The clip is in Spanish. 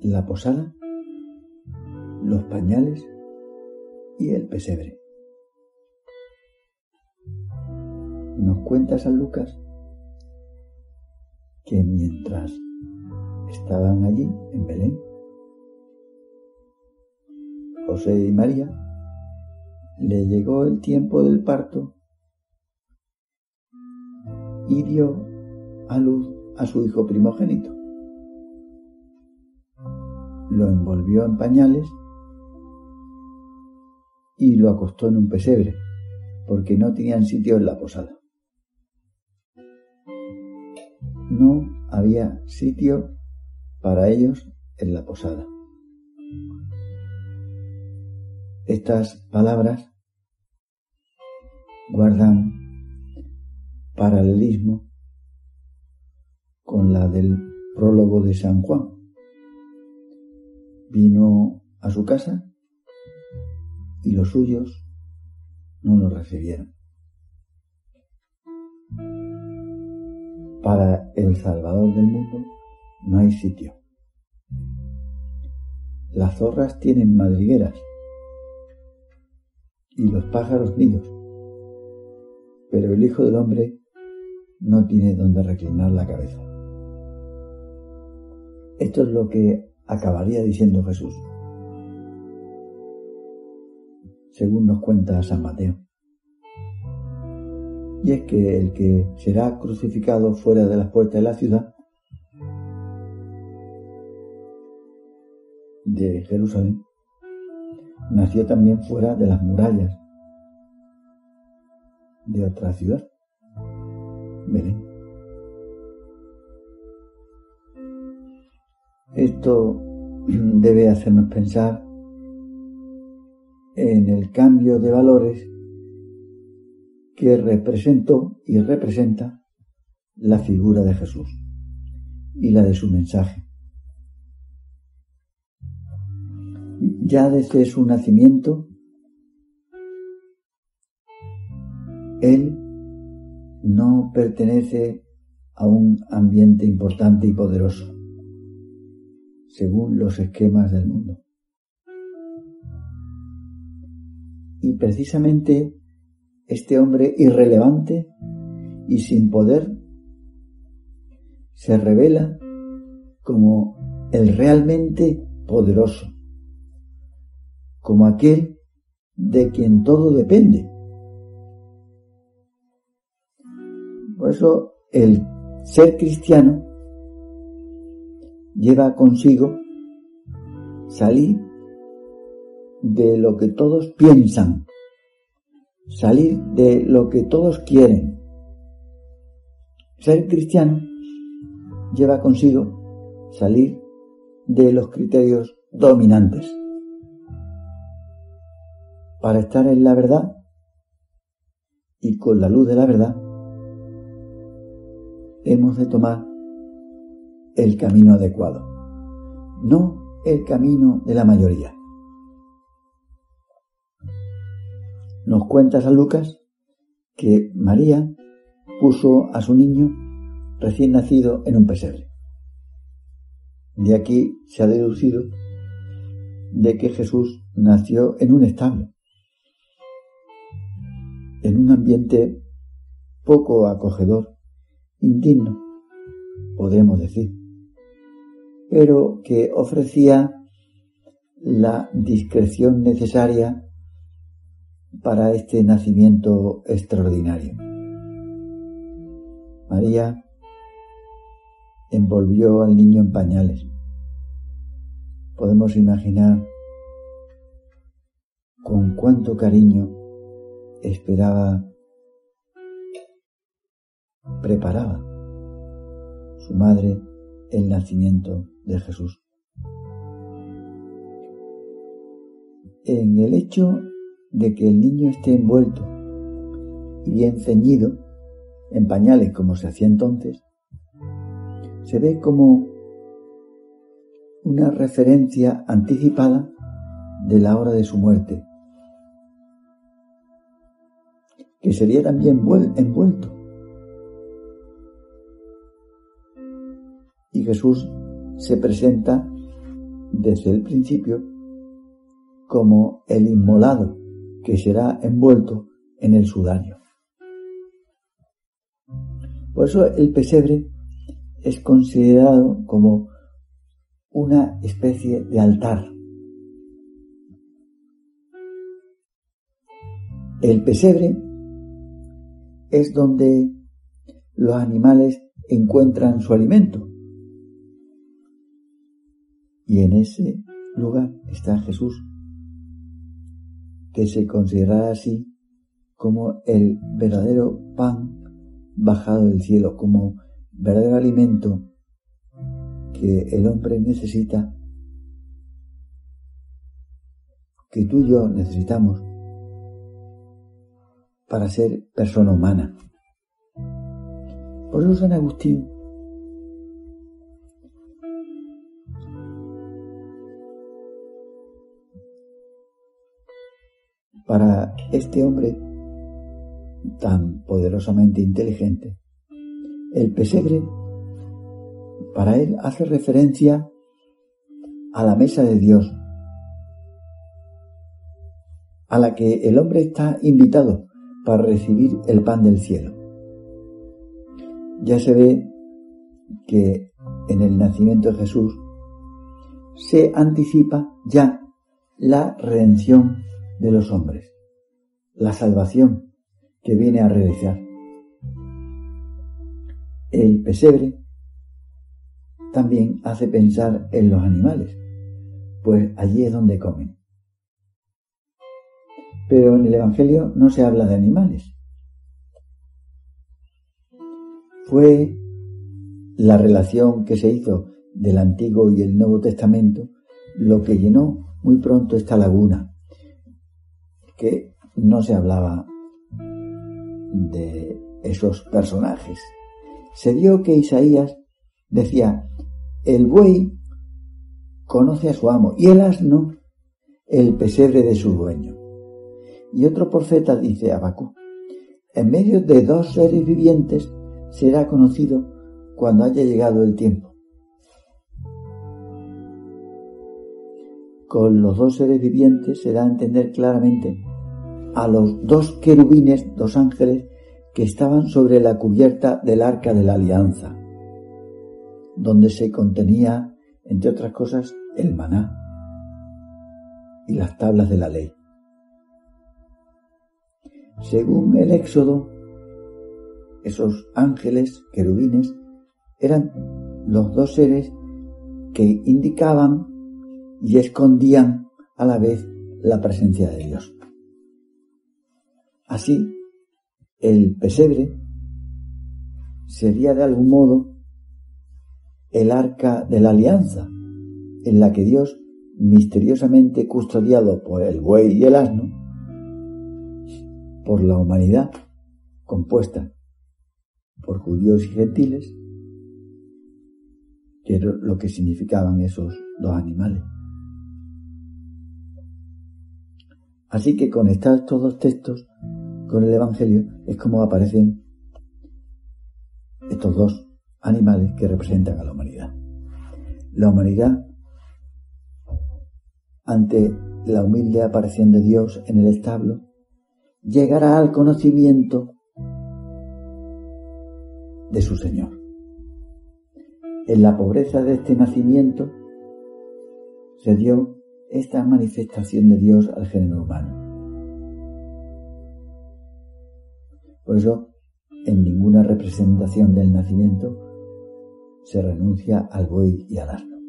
la posada, los pañales y el pesebre. Nos cuenta San Lucas que mientras estaban allí en Belén, José y María, le llegó el tiempo del parto y dio a luz a su hijo primogénito. Lo envolvió en pañales y lo acostó en un pesebre, porque no tenían sitio en la posada. No había sitio para ellos en la posada. Estas palabras guardan paralelismo con la del prólogo de San Juan. Vino a su casa y los suyos no lo recibieron. Para el Salvador del mundo no hay sitio. Las zorras tienen madrigueras y los pájaros nidos, pero el Hijo del Hombre no tiene donde reclinar la cabeza. Esto es lo que acabaría diciendo Jesús, según nos cuenta San Mateo. Y es que el que será crucificado fuera de las puertas de la ciudad de Jerusalén nació también fuera de las murallas de otra ciudad, Belén. Esto debe hacernos pensar en el cambio de valores que representó y representa la figura de Jesús y la de su mensaje. Ya desde su nacimiento, Él no pertenece a un ambiente importante y poderoso, según los esquemas del mundo. Y precisamente este hombre irrelevante y sin poder se revela como el realmente poderoso, como aquel de quien todo depende. Por eso el ser cristiano lleva consigo salir de lo que todos piensan, salir de lo que todos quieren. Ser cristiano lleva consigo salir de los criterios dominantes para estar en la verdad y con la luz de la verdad hemos de tomar el camino adecuado, no el camino de la mayoría. Nos cuenta San Lucas que María puso a su niño recién nacido en un pesebre. De aquí se ha deducido de que Jesús nació en un establo, en un ambiente poco acogedor, indigno, podemos decir, pero que ofrecía la discreción necesaria para este nacimiento extraordinario. María envolvió al niño en pañales. Podemos imaginar con cuánto cariño esperaba, preparaba su madre el nacimiento de Jesús. En el hecho de que el niño esté envuelto y bien ceñido en pañales como se hacía entonces, se ve como una referencia anticipada de la hora de su muerte, que sería también envuelto. Y Jesús se presenta desde el principio como el inmolado que será envuelto en el sudario. Por eso el pesebre es considerado como una especie de altar. El pesebre es donde los animales encuentran su alimento. Y en ese lugar está Jesús, que se considera así como el verdadero pan bajado del cielo, como verdadero alimento que el hombre necesita, que tú y yo necesitamos para ser persona humana. Por eso San Agustín para este hombre tan poderosamente inteligente, el pesebre para él hace referencia a la mesa de Dios, a la que el hombre está invitado para recibir el pan del cielo. Ya se ve que en el nacimiento de Jesús se anticipa ya la redención de los hombres, la salvación que viene a realizar. El pesebre también hace pensar en los animales, pues allí es donde comen. Pero en el Evangelio no se habla de animales. Fue la relación que se hizo del Antiguo y el Nuevo Testamento lo que llenó muy pronto esta laguna, que no se hablaba de esos personajes. Se vio que Isaías decía, el buey conoce a su amo y el asno el pesebre de su dueño. Y otro profeta dice a Bakú, en medio de dos seres vivientes será conocido cuando haya llegado el tiempo. Con los dos seres vivientes se da a entender claramente a los dos querubines, dos ángeles, que estaban sobre la cubierta del arca de la alianza, donde se contenía, entre otras cosas, el maná y las tablas de la ley. Según el Éxodo, esos ángeles, querubines, eran los dos seres que indicaban y escondían a la vez la presencia de Dios. Así, el pesebre sería de algún modo el arca de la alianza, en la que Dios, misteriosamente custodiado por el buey y el asno, por la humanidad compuesta por judíos y gentiles, que era lo que significaban esos dos animales. Así que conectar estos dos textos con el Evangelio es como aparecen estos dos animales que representan a la humanidad. La humanidad, ante la humilde aparición de Dios en el establo, llegará al conocimiento de su Señor. En la pobreza de este nacimiento se dio esta manifestación de Dios al género humano. Por eso, en ninguna representación del nacimiento se renuncia al buey y al asno.